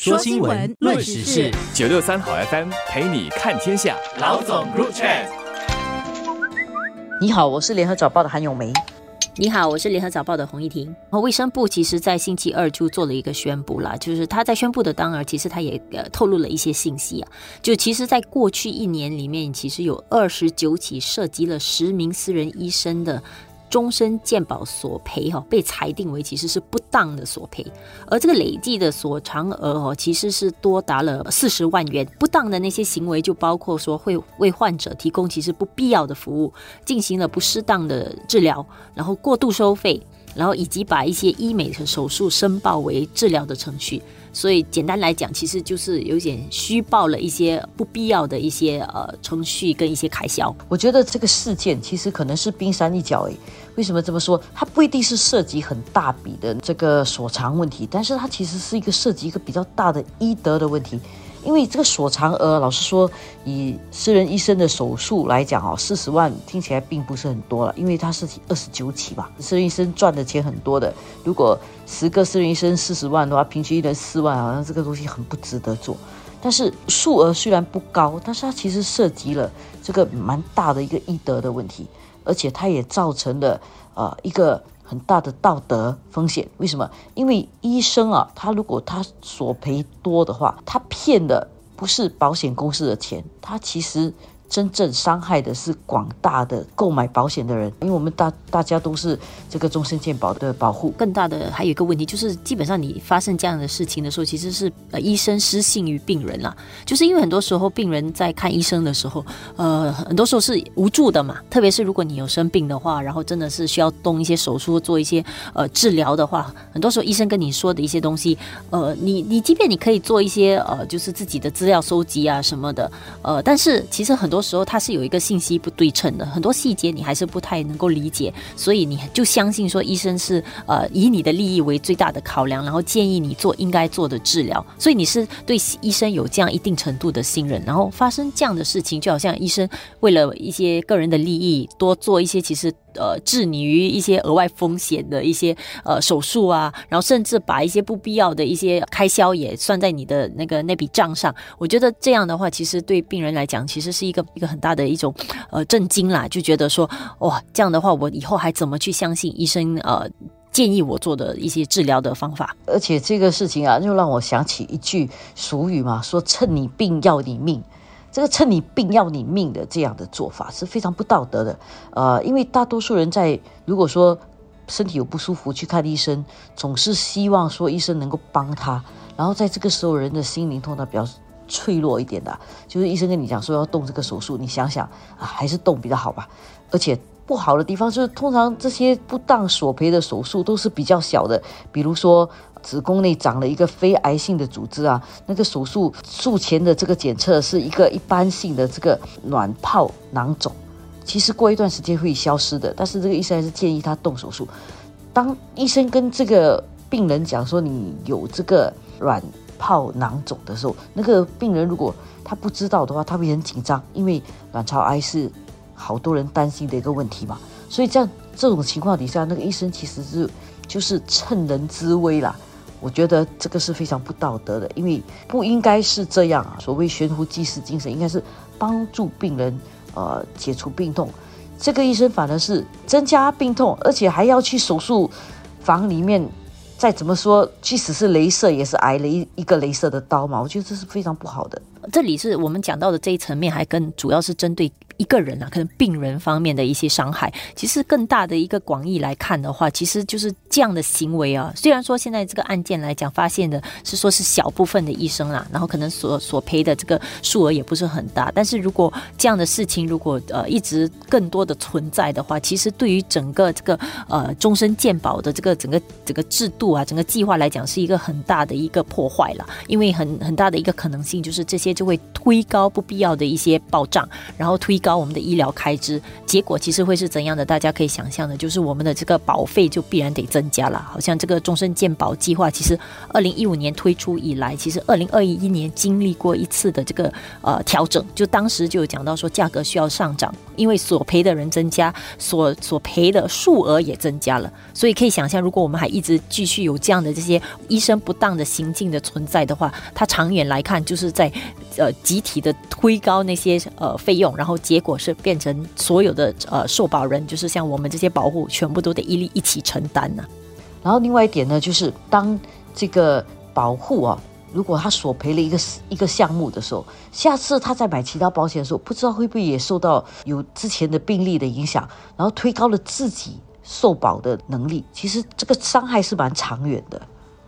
说新闻，论时事，九六三好 FM 陪你看天下。老总入场。你好，我是联合早报的韩永梅。你好，我是联合早报的洪一婷。卫生部其实在星期二就做了一个宣布啦，就是他在宣布的当儿，其实他也呃透露了一些信息啊。就其实，在过去一年里面，其实有二十九起涉及了十名私人医生的。终身健保索赔哈被裁定为其实是不当的索赔，而这个累计的索偿额哦其实是多达了四十万元。不当的那些行为就包括说会为患者提供其实不必要的服务，进行了不适当的治疗，然后过度收费，然后以及把一些医美的手术申报为治疗的程序。所以简单来讲，其实就是有点虚报了一些不必要的一些呃程序跟一些开销。我觉得这个事件其实可能是冰山一角诶。为什么这么说？它不一定是涉及很大笔的这个所长问题，但是它其实是一个涉及一个比较大的医德的问题。因为这个所偿额，老实说，以私人医生的手术来讲，哦，四十万听起来并不是很多了。因为他是二十九起吧，私人医生赚的钱很多的。如果十个私人医生四十万的话，平均一人四万，好像这个东西很不值得做。但是数额虽然不高，但是它其实涉及了这个蛮大的一个医德的问题，而且它也造成了呃一个。很大的道德风险，为什么？因为医生啊，他如果他索赔多的话，他骗的不是保险公司的钱，他其实。真正伤害的是广大的购买保险的人，因为我们大大家都是这个终身健保的保护。更大的还有一个问题就是，基本上你发生这样的事情的时候，其实是呃医生失信于病人啦。就是因为很多时候病人在看医生的时候，呃，很多时候是无助的嘛。特别是如果你有生病的话，然后真的是需要动一些手术做一些呃治疗的话，很多时候医生跟你说的一些东西，呃，你你即便你可以做一些呃，就是自己的资料收集啊什么的，呃，但是其实很多。时候它是有一个信息不对称的，很多细节你还是不太能够理解，所以你就相信说医生是呃以你的利益为最大的考量，然后建议你做应该做的治疗，所以你是对医生有这样一定程度的信任，然后发生这样的事情，就好像医生为了一些个人的利益多做一些其实。呃，置你于一些额外风险的一些呃手术啊，然后甚至把一些不必要的一些开销也算在你的那个那笔账上。我觉得这样的话，其实对病人来讲，其实是一个一个很大的一种呃震惊啦，就觉得说哇，这样的话，我以后还怎么去相信医生呃建议我做的一些治疗的方法？而且这个事情啊，又让我想起一句俗语嘛，说趁你病要你命。这个趁你病要你命的这样的做法是非常不道德的，呃，因为大多数人在如果说身体有不舒服去看医生，总是希望说医生能够帮他，然后在这个时候人的心灵通常比较脆弱一点的，就是医生跟你讲说要动这个手术，你想想啊，还是动比较好吧，而且。不好的地方就是，通常这些不当索赔的手术都是比较小的，比如说子宫内长了一个非癌性的组织啊，那个手术术前的这个检测是一个一般性的这个卵泡囊肿，其实过一段时间会消失的，但是这个医生还是建议他动手术。当医生跟这个病人讲说你有这个卵泡囊肿的时候，那个病人如果他不知道的话，他会很紧张，因为卵巢癌是。好多人担心的一个问题嘛，所以这样这种情况底下，那个医生其实是就是趁人之危啦。我觉得这个是非常不道德的，因为不应该是这样啊。所谓悬壶济世精神，应该是帮助病人呃解除病痛。这个医生反而是增加病痛，而且还要去手术房里面再怎么说，即使是镭射也是挨了一一个镭射的刀嘛。我觉得这是非常不好的。这里是我们讲到的这一层面，还跟主要是针对。一个人啊，可能病人方面的一些伤害，其实更大的一个广义来看的话，其实就是这样的行为啊。虽然说现在这个案件来讲，发现的是说是小部分的医生啦，然后可能所所赔的这个数额也不是很大，但是如果这样的事情如果呃一直更多的存在的话，其实对于整个这个呃终身健保的这个整个整个制度啊，整个计划来讲，是一个很大的一个破坏了。因为很很大的一个可能性就是这些就会推高不必要的一些保障，然后推高。高我们的医疗开支，结果其实会是怎样的？大家可以想象的，就是我们的这个保费就必然得增加了。好像这个终身健保计划，其实二零一五年推出以来，其实二零二一年经历过一次的这个呃调整，就当时就有讲到说价格需要上涨。因为索赔的人增加，所索赔的数额也增加了，所以可以想象，如果我们还一直继续有这样的这些医生不当的行径的存在的话，它长远来看就是在呃集体的推高那些呃费用，然后结果是变成所有的呃受保人，就是像我们这些保护，全部都得一力一起承担呢。然后另外一点呢，就是当这个保护啊。如果他索赔了一个一个项目的时候，下次他再买其他保险的时候，不知道会不会也受到有之前的病例的影响，然后推高了自己受保的能力。其实这个伤害是蛮长远的。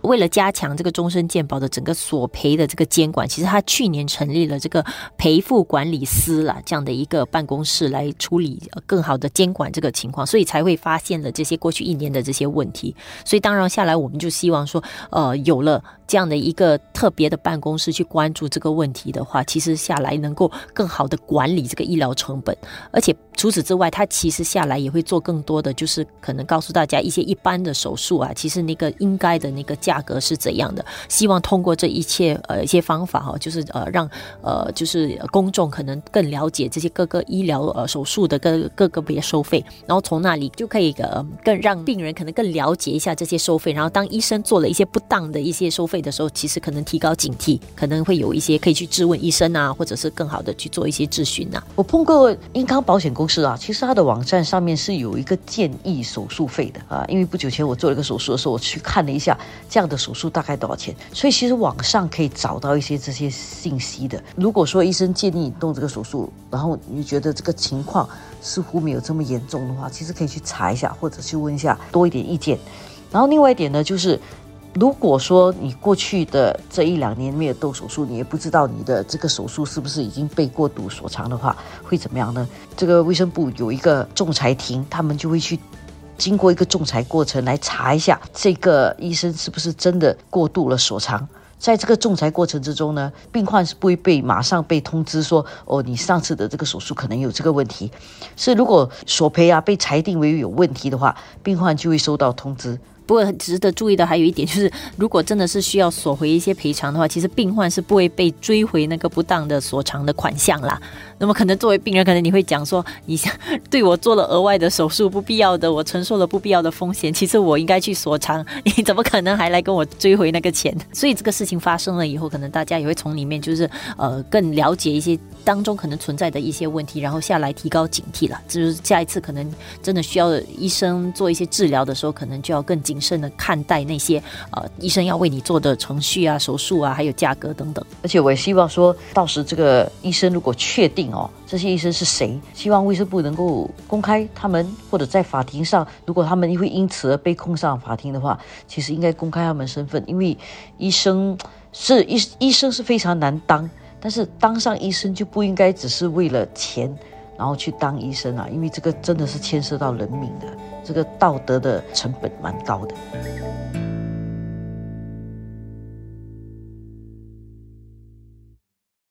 为了加强这个终身健保的整个索赔的这个监管，其实他去年成立了这个赔付管理司啦，这样的一个办公室来处理更好的监管这个情况，所以才会发现了这些过去一年的这些问题。所以当然下来，我们就希望说，呃，有了这样的一个特别的办公室去关注这个问题的话，其实下来能够更好的管理这个医疗成本，而且除此之外，他其实下来也会做更多的，就是可能告诉大家一些一般的手术啊，其实那个应该的那个价。格是怎样的？希望通过这一切呃一些方法哈，就是呃让呃就是公众可能更了解这些各个医疗呃手术的各各个别收费，然后从那里就可以呃更让病人可能更了解一下这些收费，然后当医生做了一些不当的一些收费的时候，其实可能提高警惕，可能会有一些可以去质问医生啊，或者是更好的去做一些质询呐。我碰过英康保险公司啊，其实它的网站上面是有一个建议手术费的啊，因为不久前我做了一个手术的时候，我去看了一下这。样的手术大概多少钱？所以其实网上可以找到一些这些信息的。如果说医生建议你动这个手术，然后你觉得这个情况似乎没有这么严重的话，其实可以去查一下，或者去问一下多一点意见。然后另外一点呢，就是如果说你过去的这一两年没有动手术，你也不知道你的这个手术是不是已经被过度所长的话，会怎么样呢？这个卫生部有一个仲裁庭，他们就会去。经过一个仲裁过程来查一下这个医生是不是真的过度了所长。在这个仲裁过程之中呢，病患是不会被马上被通知说哦，你上次的这个手术可能有这个问题。是如果索赔啊被裁定为有问题的话，病患就会收到通知。不过很值得注意的还有一点就是，如果真的是需要索回一些赔偿的话，其实病患是不会被追回那个不当的所偿的款项啦。那么可能作为病人，可能你会讲说，你想对我做了额外的手术，不必要的，我承受了不必要的风险，其实我应该去索偿，你怎么可能还来跟我追回那个钱？所以这个事情发生了以后，可能大家也会从里面就是呃更了解一些当中可能存在的一些问题，然后下来提高警惕了。就是下一次可能真的需要医生做一些治疗的时候，可能就要更谨慎的看待那些呃医生要为你做的程序啊、手术啊，还有价格等等。而且我也希望说到时这个医生如果确定。哦，这些医生是谁？希望卫生部能够公开他们，或者在法庭上，如果他们会因此而被控上法庭的话，其实应该公开他们身份，因为医生是医医生是非常难当，但是当上医生就不应该只是为了钱，然后去当医生啊，因为这个真的是牵涉到人命的，这个道德的成本蛮高的。